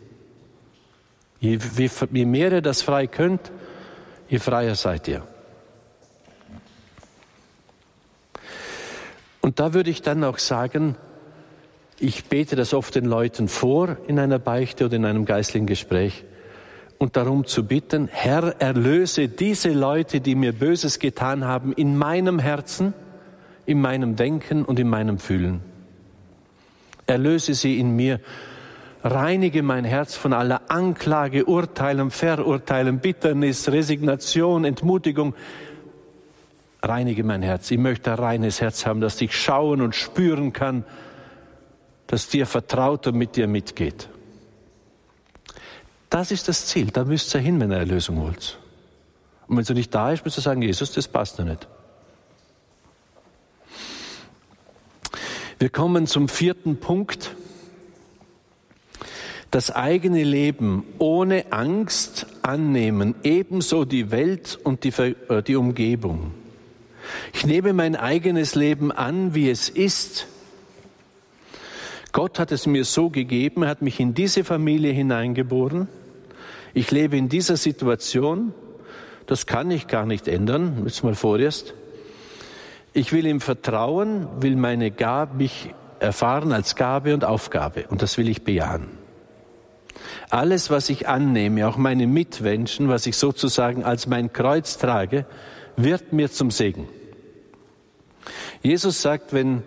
Je, je mehr ihr das frei könnt, je freier seid ihr. Und da würde ich dann auch sagen, ich bete das oft den Leuten vor in einer Beichte oder in einem geistlichen Gespräch und darum zu bitten, Herr, erlöse diese Leute, die mir Böses getan haben, in meinem Herzen, in meinem Denken und in meinem Fühlen. Erlöse sie in mir, reinige mein Herz von aller Anklage, Urteilen, Verurteilen, Bitternis, Resignation, Entmutigung. Reinige mein Herz. Ich möchte ein reines Herz haben, das ich schauen und spüren kann, das dir vertraut und mit dir mitgeht. Das ist das Ziel. Da müsst ihr hin, wenn ihr Erlösung wollt. Und wenn sie nicht da ist, müsst ihr sagen, Jesus, das passt noch nicht. Wir kommen zum vierten Punkt. Das eigene Leben ohne Angst annehmen, ebenso die Welt und die, äh, die Umgebung. Ich nehme mein eigenes Leben an, wie es ist Gott hat es mir so gegeben, hat mich in diese Familie hineingeboren. Ich lebe in dieser Situation. Das kann ich gar nicht ändern. Jetzt mal vorerst. Ich will ihm vertrauen, will meine Gabe, mich erfahren als Gabe und Aufgabe. Und das will ich bejahen. Alles, was ich annehme, auch meine Mitmenschen, was ich sozusagen als mein Kreuz trage, wird mir zum Segen. Jesus sagt, wenn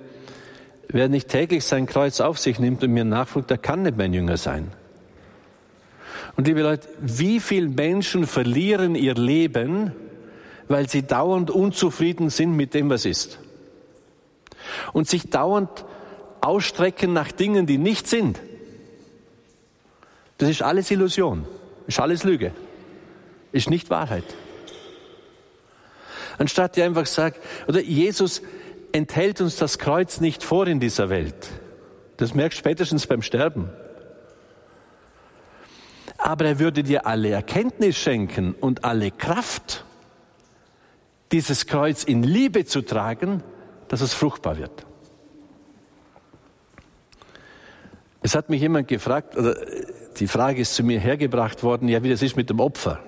Wer nicht täglich sein Kreuz auf sich nimmt und mir nachfolgt, der kann nicht mein Jünger sein. Und liebe Leute, wie viele Menschen verlieren ihr Leben, weil sie dauernd unzufrieden sind mit dem, was ist? Und sich dauernd ausstrecken nach Dingen, die nicht sind. Das ist alles Illusion, ist alles Lüge, ist nicht Wahrheit. Anstatt ihr einfach sagt, oder Jesus enthält uns das Kreuz nicht vor in dieser Welt. Das merkst du spätestens beim Sterben. Aber er würde dir alle Erkenntnis schenken und alle Kraft, dieses Kreuz in Liebe zu tragen, dass es fruchtbar wird. Es hat mich jemand gefragt, oder die Frage ist zu mir hergebracht worden, ja, wie das ist mit dem Opfer.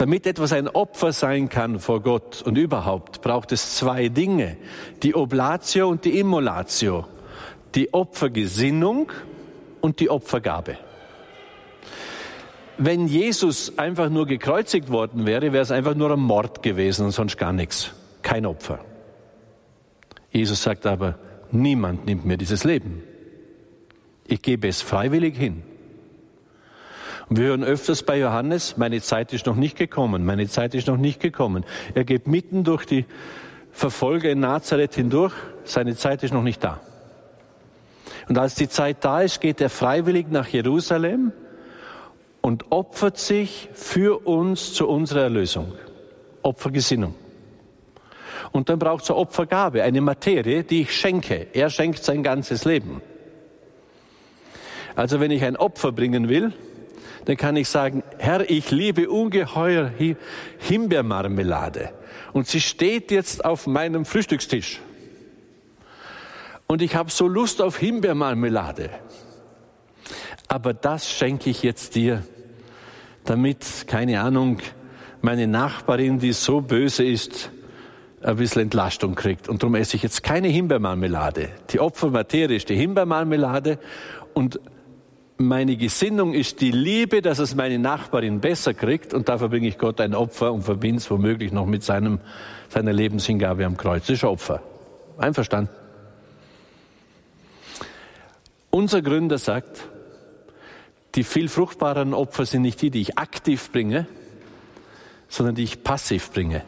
Damit etwas ein Opfer sein kann vor Gott und überhaupt, braucht es zwei Dinge. Die Oblatio und die Immolatio. Die Opfergesinnung und die Opfergabe. Wenn Jesus einfach nur gekreuzigt worden wäre, wäre es einfach nur ein Mord gewesen und sonst gar nichts. Kein Opfer. Jesus sagt aber, niemand nimmt mir dieses Leben. Ich gebe es freiwillig hin. Wir hören öfters bei Johannes, meine Zeit ist noch nicht gekommen, meine Zeit ist noch nicht gekommen. Er geht mitten durch die Verfolger in Nazareth hindurch, seine Zeit ist noch nicht da. Und als die Zeit da ist, geht er freiwillig nach Jerusalem und opfert sich für uns zu unserer Erlösung. Opfergesinnung. Und dann braucht es eine Opfergabe, eine Materie, die ich schenke. Er schenkt sein ganzes Leben. Also wenn ich ein Opfer bringen will, dann kann ich sagen, Herr, ich liebe ungeheuer Himbeermarmelade und sie steht jetzt auf meinem Frühstückstisch. Und ich habe so Lust auf Himbeermarmelade. Aber das schenke ich jetzt dir, damit, keine Ahnung, meine Nachbarin, die so böse ist, ein bisschen Entlastung kriegt. Und darum esse ich jetzt keine Himbeermarmelade. Die Opfermaterie ist die Himbeermarmelade und meine Gesinnung ist die Liebe, dass es meine Nachbarin besser kriegt und dafür bringe ich Gott ein Opfer und verbinde es womöglich noch mit seinem, seiner Lebenshingabe am Kreuz. Das ist Opfer. Einverstanden? Unser Gründer sagt, die viel fruchtbareren Opfer sind nicht die, die ich aktiv bringe, sondern die ich passiv bringe.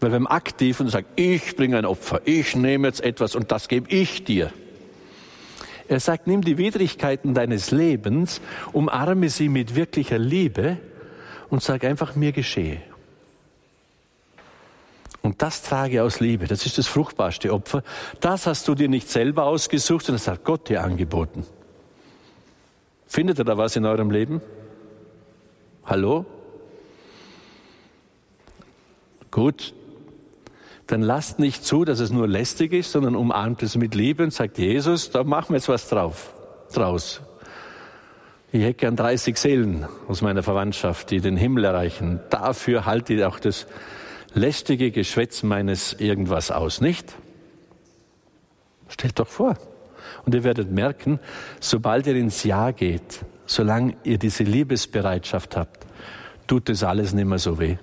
Weil wenn man aktiv und sagt, ich bringe ein Opfer, ich nehme jetzt etwas und das gebe ich dir. Er sagt, nimm die Widrigkeiten deines Lebens, umarme sie mit wirklicher Liebe und sag einfach, mir geschehe. Und das trage aus Liebe. Das ist das fruchtbarste Opfer. Das hast du dir nicht selber ausgesucht, sondern das hat Gott dir angeboten. Findet ihr da was in eurem Leben? Hallo? Gut, dann lasst nicht zu, dass es nur lästig ist, sondern umarmt es mit Liebe und sagt, Jesus, da machen wir jetzt was drauf, draus. Ich hätte gern 30 Seelen aus meiner Verwandtschaft, die den Himmel erreichen. Dafür halte ich auch das lästige Geschwätz meines irgendwas aus, nicht? Stellt doch vor. Und ihr werdet merken, sobald ihr ins Ja geht, solange ihr diese Liebesbereitschaft habt, tut das alles nicht mehr so weh.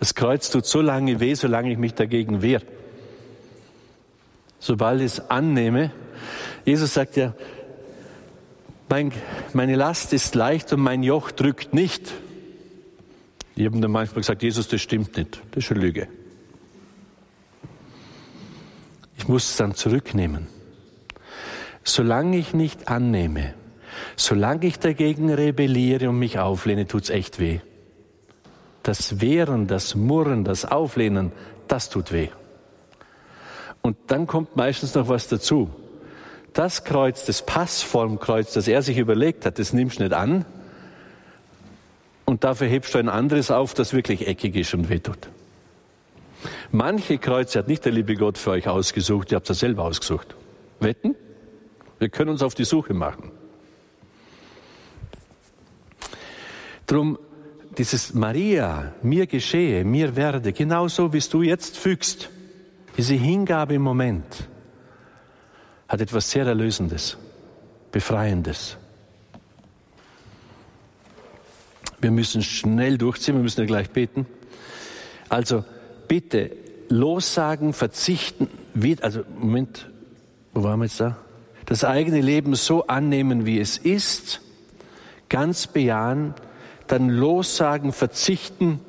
Das Kreuz tut so lange weh, solange ich mich dagegen wehre. Sobald ich es annehme, Jesus sagt ja, mein, meine Last ist leicht und mein Joch drückt nicht. Ich habe dann manchmal gesagt, Jesus, das stimmt nicht. Das ist eine Lüge. Ich muss es dann zurücknehmen. Solange ich nicht annehme, solange ich dagegen rebelliere und mich auflehne, tut's echt weh. Das Wehren, das Murren, das Auflehnen, das tut weh. Und dann kommt meistens noch was dazu. Das Kreuz, das Passformkreuz, das er sich überlegt hat, das nimmst du nicht an. Und dafür hebst du ein anderes auf, das wirklich eckig ist und wehtut. Manche Kreuze hat nicht der liebe Gott für euch ausgesucht, ihr habt es selber ausgesucht. Wetten? Wir können uns auf die Suche machen. Drum dieses Maria, mir geschehe, mir werde, genauso wie du jetzt fügst, diese Hingabe im Moment, hat etwas sehr Erlösendes, Befreiendes. Wir müssen schnell durchziehen, wir müssen ja gleich beten. Also bitte lossagen, verzichten, also Moment, wo waren wir jetzt da? das eigene Leben so annehmen, wie es ist, ganz bejahen, dann lossagen, verzichten,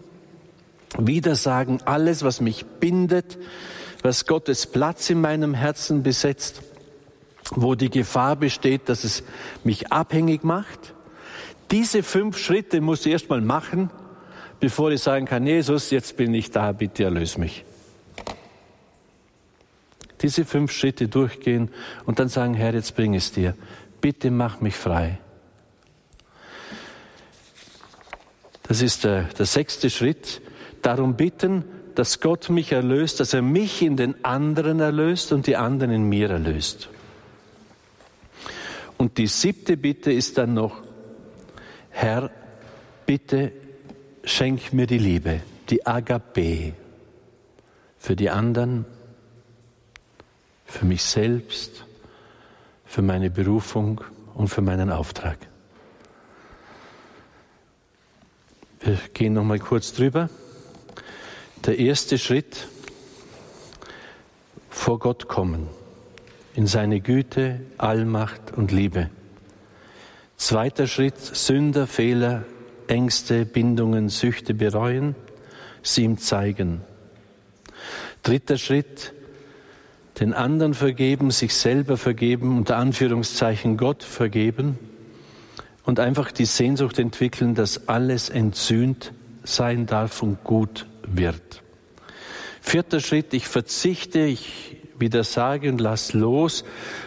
widersagen, alles, was mich bindet, was Gottes Platz in meinem Herzen besetzt, wo die Gefahr besteht, dass es mich abhängig macht. Diese fünf Schritte muss ich erst mal machen, bevor ich sagen kann, Jesus, jetzt bin ich da, bitte erlöse mich diese fünf Schritte durchgehen und dann sagen, Herr, jetzt bring es dir. Bitte mach mich frei. Das ist der, der sechste Schritt. Darum bitten, dass Gott mich erlöst, dass er mich in den anderen erlöst und die anderen in mir erlöst. Und die siebte Bitte ist dann noch, Herr, bitte schenk mir die Liebe, die Agape für die anderen für mich selbst, für meine Berufung und für meinen Auftrag. Wir gehen noch mal kurz drüber. Der erste Schritt vor Gott kommen in seine Güte, Allmacht und Liebe. Zweiter Schritt Sünder, Fehler, Ängste, Bindungen, Süchte bereuen, sie ihm zeigen. Dritter Schritt den anderen vergeben, sich selber vergeben, unter Anführungszeichen Gott vergeben und einfach die Sehnsucht entwickeln, dass alles entzünd sein darf und gut wird. Vierter Schritt, ich verzichte, ich widersage und lass los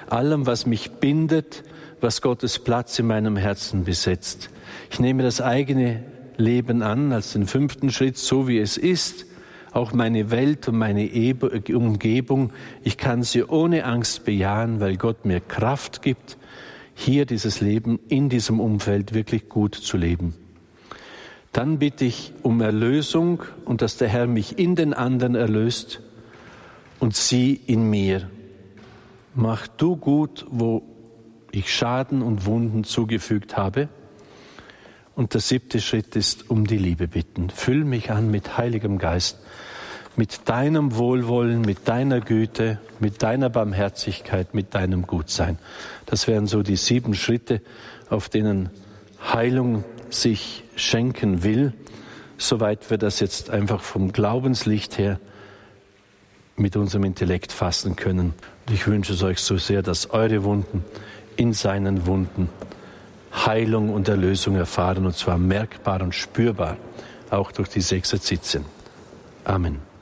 allem, was mich bindet, was Gottes Platz in meinem Herzen besetzt. Ich nehme das eigene Leben an als den fünften Schritt, so wie es ist auch meine Welt und meine Umgebung, ich kann sie ohne Angst bejahen, weil Gott mir Kraft gibt, hier dieses Leben in diesem Umfeld wirklich gut zu leben. Dann bitte ich um Erlösung und dass der Herr mich in den anderen erlöst und sie in mir. Mach du gut, wo ich Schaden und Wunden zugefügt habe. Und der siebte Schritt ist um die Liebe bitten. Füll mich an mit Heiligem Geist, mit deinem Wohlwollen, mit deiner Güte, mit deiner Barmherzigkeit, mit deinem Gutsein. Das wären so die sieben Schritte, auf denen Heilung sich schenken will, soweit wir das jetzt einfach vom Glaubenslicht her mit unserem Intellekt fassen können. Und ich wünsche es euch so sehr, dass eure Wunden in seinen Wunden Heilung und Erlösung erfahren, und zwar merkbar und spürbar, auch durch diese Exerzitien. Amen.